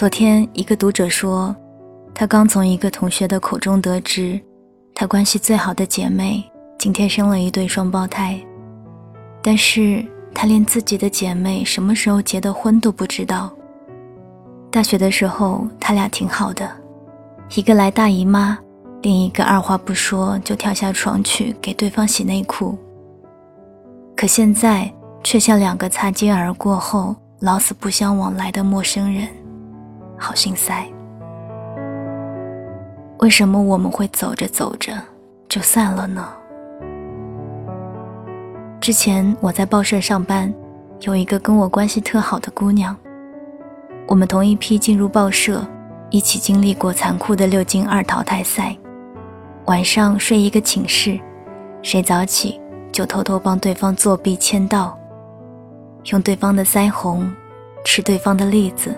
昨天一个读者说，他刚从一个同学的口中得知，他关系最好的姐妹今天生了一对双胞胎，但是他连自己的姐妹什么时候结的婚都不知道。大学的时候，他俩挺好的，一个来大姨妈，另一个二话不说就跳下床去给对方洗内裤。可现在却像两个擦肩而过后老死不相往来的陌生人，好心塞。为什么我们会走着走着就散了呢？之前我在报社上班，有一个跟我关系特好的姑娘。我们同一批进入报社，一起经历过残酷的六进二淘汰赛。晚上睡一个寝室，谁早起就偷偷帮对方作弊签到，用对方的腮红，吃对方的栗子，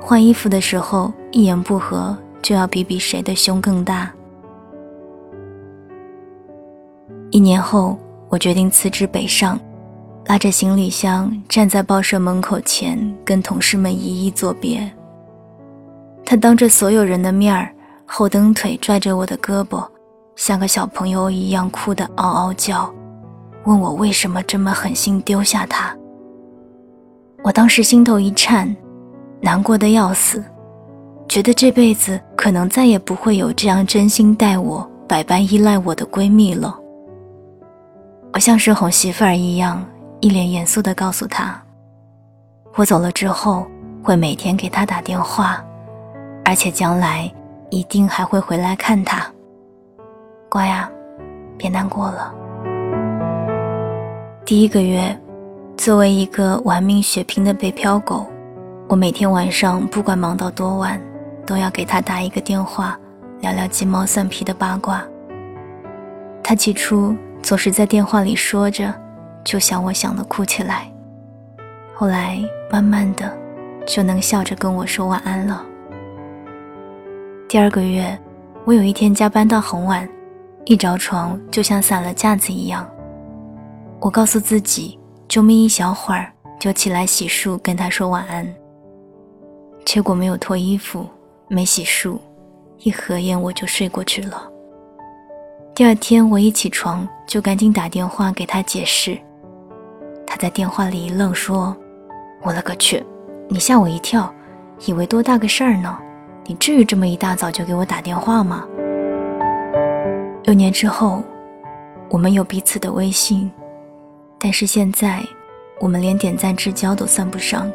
换衣服的时候一言不合就要比比谁的胸更大。一年后，我决定辞职北上。拉着行李箱站在报社门口前，跟同事们一一作别。他当着所有人的面儿，后蹬腿拽着我的胳膊，像个小朋友一样哭得嗷嗷叫，问我为什么这么狠心丢下他。我当时心头一颤，难过的要死，觉得这辈子可能再也不会有这样真心待我、百般依赖我的闺蜜了。我像是哄媳妇儿一样。一脸严肃地告诉他：“我走了之后，会每天给他打电话，而且将来一定还会回来看他。乖呀，别难过了。”第一个月，作为一个玩命血拼的北漂狗，我每天晚上不管忙到多晚，都要给他打一个电话，聊聊鸡毛蒜皮的八卦。他起初总是在电话里说着。就想我想的哭起来，后来慢慢的就能笑着跟我说晚安了。第二个月，我有一天加班到很晚，一着床就像散了架子一样。我告诉自己就眯一小会儿，就起来洗漱跟他说晚安。结果没有脱衣服，没洗漱，一合眼我就睡过去了。第二天我一起床就赶紧打电话给他解释。他在电话里一愣，说：“我勒个去，你吓我一跳，以为多大个事儿呢？你至于这么一大早就给我打电话吗？”六年之后，我们有彼此的微信，但是现在，我们连点赞之交都算不上。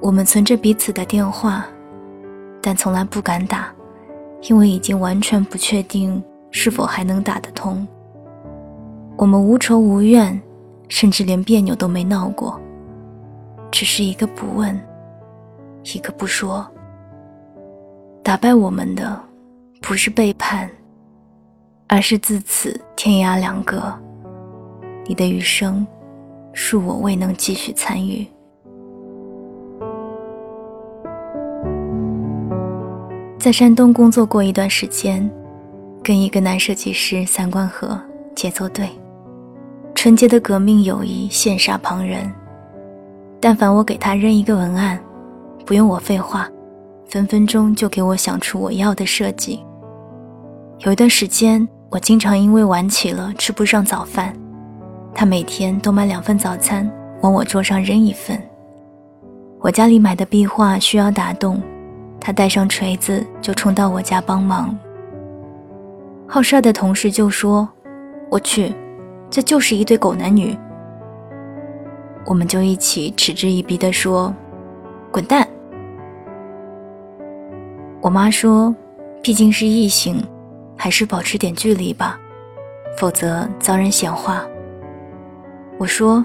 我们存着彼此的电话，但从来不敢打，因为已经完全不确定是否还能打得通。我们无仇无怨。甚至连别扭都没闹过，只是一个不问，一个不说。打败我们的不是背叛，而是自此天涯两隔。你的余生，恕我未能继续参与。在山东工作过一段时间，跟一个男设计师三观合，节奏对。纯洁的革命友谊羡煞旁人，但凡我给他扔一个文案，不用我废话，分分钟就给我想出我要的设计。有一段时间，我经常因为晚起了吃不上早饭，他每天都买两份早餐往我桌上扔一份。我家里买的壁画需要打洞，他带上锤子就冲到我家帮忙。好事的同事就说：“我去。”这就是一对狗男女，我们就一起嗤之以鼻地说：“滚蛋！”我妈说：“毕竟是异性，还是保持点距离吧，否则遭人闲话。”我说：“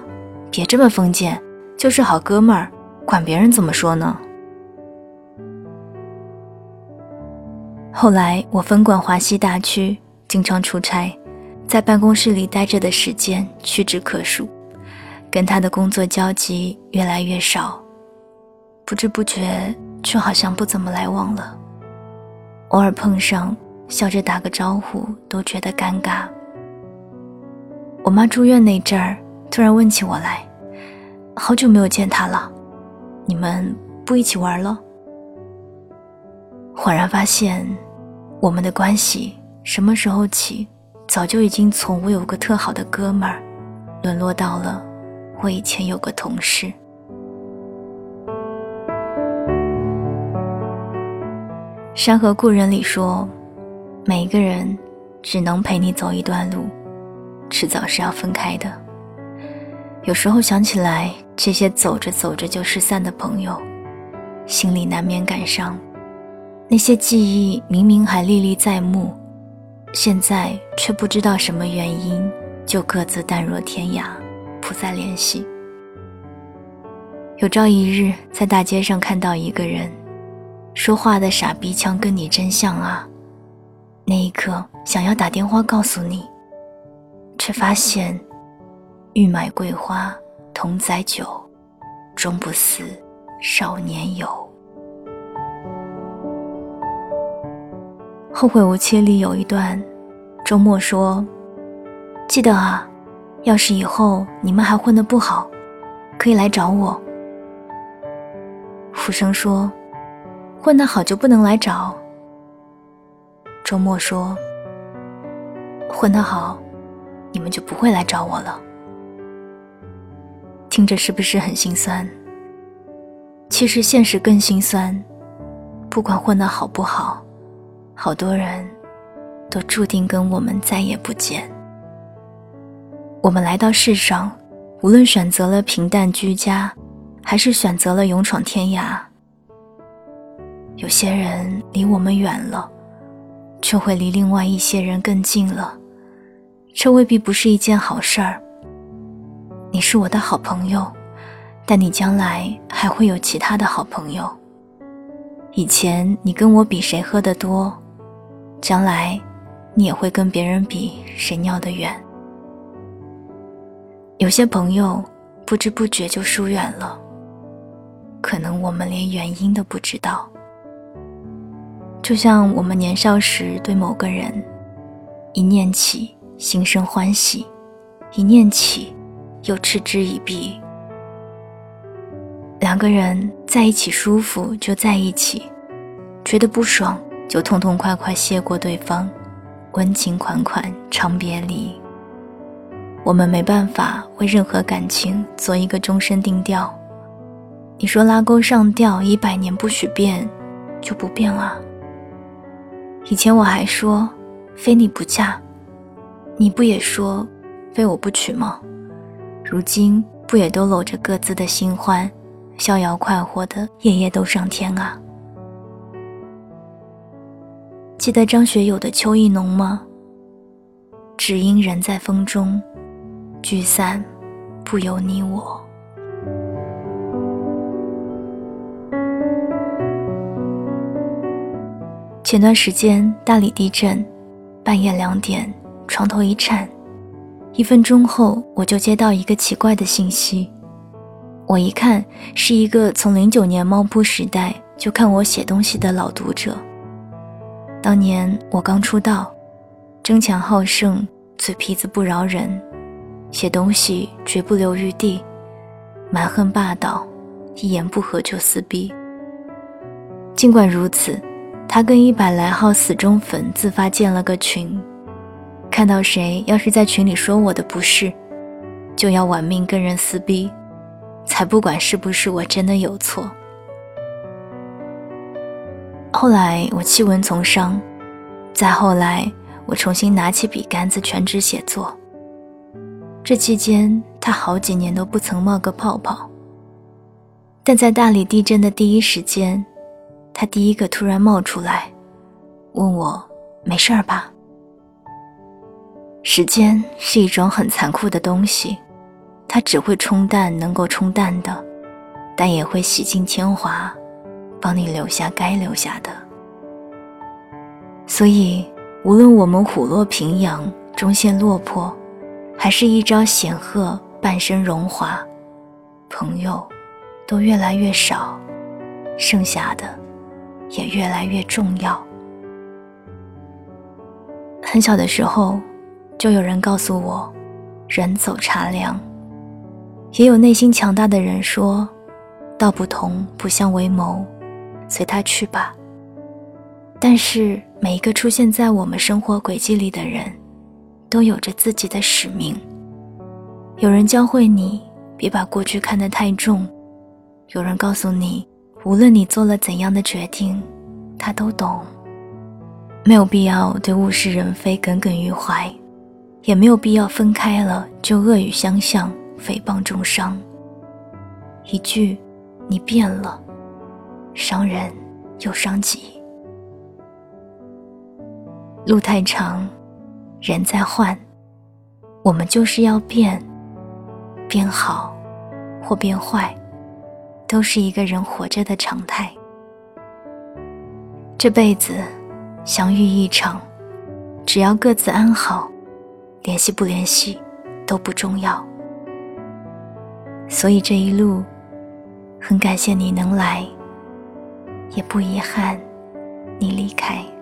别这么封建，就是好哥们儿，管别人怎么说呢？”后来我分管华西大区，经常出差。在办公室里待着的时间屈指可数，跟他的工作交集越来越少，不知不觉就好像不怎么来往了。偶尔碰上，笑着打个招呼都觉得尴尬。我妈住院那阵儿，突然问起我来：“好久没有见他了，你们不一起玩了？”恍然发现，我们的关系什么时候起，早就已经从我有个特好的哥们儿，沦落到了我以前有个同事。《山河故人》里说，每一个人只能陪你走一段路，迟早是要分开的。有时候想起来，这些走着走着就失散的朋友，心里难免感伤。那些记忆明明还历历在目，现在却不知道什么原因，就各自淡若天涯，不再联系。有朝一日，在大街上看到一个人。说话的傻逼腔跟你真像啊！那一刻想要打电话告诉你，却发现欲买桂花同载酒，终不似少年游。后会无期里有一段，周末说：“记得啊，要是以后你们还混得不好，可以来找我。”浮生说。混得好就不能来找。周末说：“混得好，你们就不会来找我了。”听着是不是很心酸？其实现实更心酸。不管混得好不好，好多人都注定跟我们再也不见。我们来到世上，无论选择了平淡居家，还是选择了勇闯天涯。有些人离我们远了，却会离另外一些人更近了，这未必不是一件好事儿。你是我的好朋友，但你将来还会有其他的好朋友。以前你跟我比谁喝得多，将来你也会跟别人比谁尿得远。有些朋友不知不觉就疏远了，可能我们连原因都不知道。就像我们年少时对某个人，一念起心生欢喜，一念起又嗤之以鼻。两个人在一起舒服就在一起，觉得不爽就痛痛快快谢过对方，温情款款长别离。我们没办法为任何感情做一个终身定调。你说拉钩上吊一百年不许变，就不变啊。以前我还说，非你不嫁，你不也说，非我不娶吗？如今不也都搂着各自的新欢，逍遥快活的夜夜都上天啊？记得张学友的《秋意浓》吗？只因人在风中，聚散不由你我。前段时间大理地震，半夜两点，床头一颤，一分钟后我就接到一个奇怪的信息。我一看是一个从零九年猫扑时代就看我写东西的老读者。当年我刚出道，争强好胜，嘴皮子不饶人，写东西绝不留余地，蛮横霸道，一言不合就撕逼。尽管如此。他跟一百来号死忠粉自发建了个群，看到谁要是在群里说我的不是，就要玩命跟人撕逼，才不管是不是我真的有错。后来我弃文从商，再后来我重新拿起笔杆子全职写作。这期间他好几年都不曾冒个泡泡，但在大理地震的第一时间。他第一个突然冒出来，问我没事儿吧？时间是一种很残酷的东西，它只会冲淡能够冲淡的，但也会洗尽铅华，帮你留下该留下的。所以，无论我们虎落平阳，终陷落魄，还是一朝显赫，半生荣华，朋友都越来越少，剩下的。也越来越重要。很小的时候，就有人告诉我：“人走茶凉。”也有内心强大的人说：“道不同不相为谋，随他去吧。”但是每一个出现在我们生活轨迹里的人，都有着自己的使命。有人教会你别把过去看得太重，有人告诉你，无论你做了怎样的决定，他都懂。没有必要对物是人非耿耿于怀，也没有必要分开了就恶语相向、诽谤重伤。一句“你变了”，伤人又伤己。路太长，人在换，我们就是要变，变好或变坏，都是一个人活着的常态。这辈子。相遇一场，只要各自安好，联系不联系都不重要。所以这一路，很感谢你能来，也不遗憾你离开。